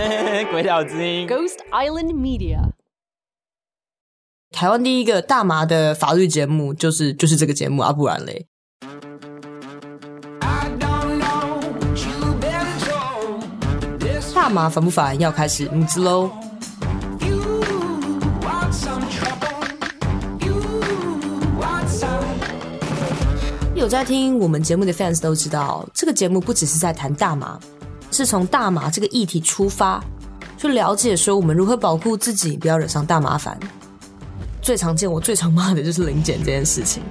鬼岛之音，Ghost Island Media。台湾第一个大麻的法律节目就是就是这个节目啊，不然嘞。大麻烦不烦？要开始募资喽！有在听我们节目的 fans 都知道，这个节目不只是在谈大麻，是从大麻这个议题出发，去了解说我们如何保护自己，不要惹上大麻烦。最常见，我最常骂的就是临检这件事情。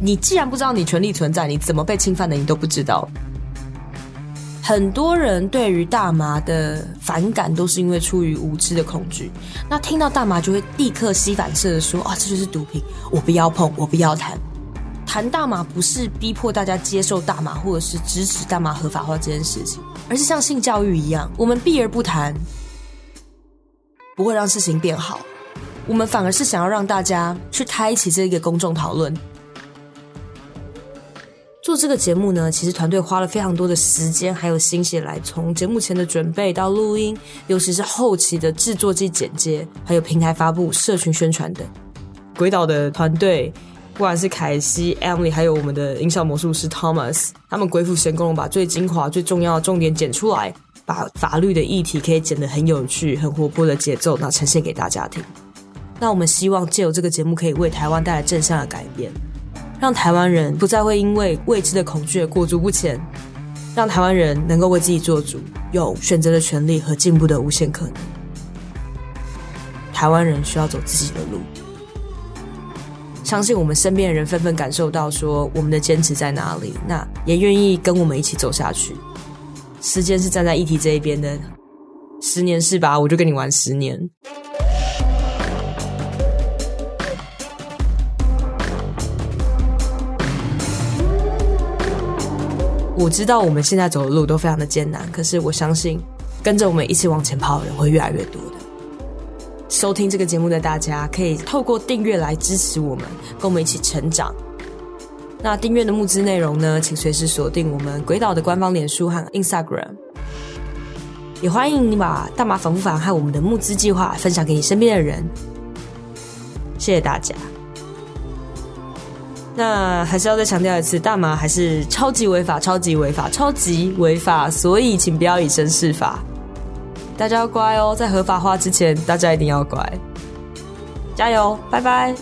你既然不知道你权利存在，你怎么被侵犯的，你都不知道。很多人对于大麻的反感，都是因为出于无知的恐惧。那听到大麻，就会立刻吸反射的说：“啊，这就是毒品，我不要碰，我不要谈。”谈大麻不是逼迫大家接受大麻，或者是支持大麻合法化这件事情，而是像性教育一样，我们避而不谈，不会让事情变好。我们反而是想要让大家去开启这个公众讨论。做这个节目呢，其实团队花了非常多的时间还有心血来，从节目前的准备到录音，尤其是后期的制作及剪接，还有平台发布、社群宣传等。鬼岛的团队。不管是凯西、Emily，还有我们的音效魔术师 Thomas，他们鬼斧神工把最精华、最重要的重点剪出来，把法律的议题可以剪得很有趣、很活泼的节奏，那呈现给大家听。那我们希望借由这个节目，可以为台湾带来正向的改变，让台湾人不再会因为未知的恐惧而裹足不前，让台湾人能够为自己做主，有选择的权利和进步的无限可能。台湾人需要走自己的路。相信我们身边的人纷纷感受到，说我们的坚持在哪里，那也愿意跟我们一起走下去。时间是站在议题这一边的，十年是吧？我就跟你玩十年。我知道我们现在走的路都非常的艰难，可是我相信跟着我们一起往前跑的人会越来越多的。收听这个节目的大家，可以透过订阅来支持我们，跟我们一起成长。那订阅的募资内容呢，请随时锁定我们鬼岛的官方脸书和 Instagram。也欢迎你把大麻烦不烦和我们的募资计划分享给你身边的人。谢谢大家。那还是要再强调一次，大麻还是超级违法，超级违法，超级违法，所以请不要以身试法。大家要乖哦，在合法化之前，大家一定要乖。加油，拜拜。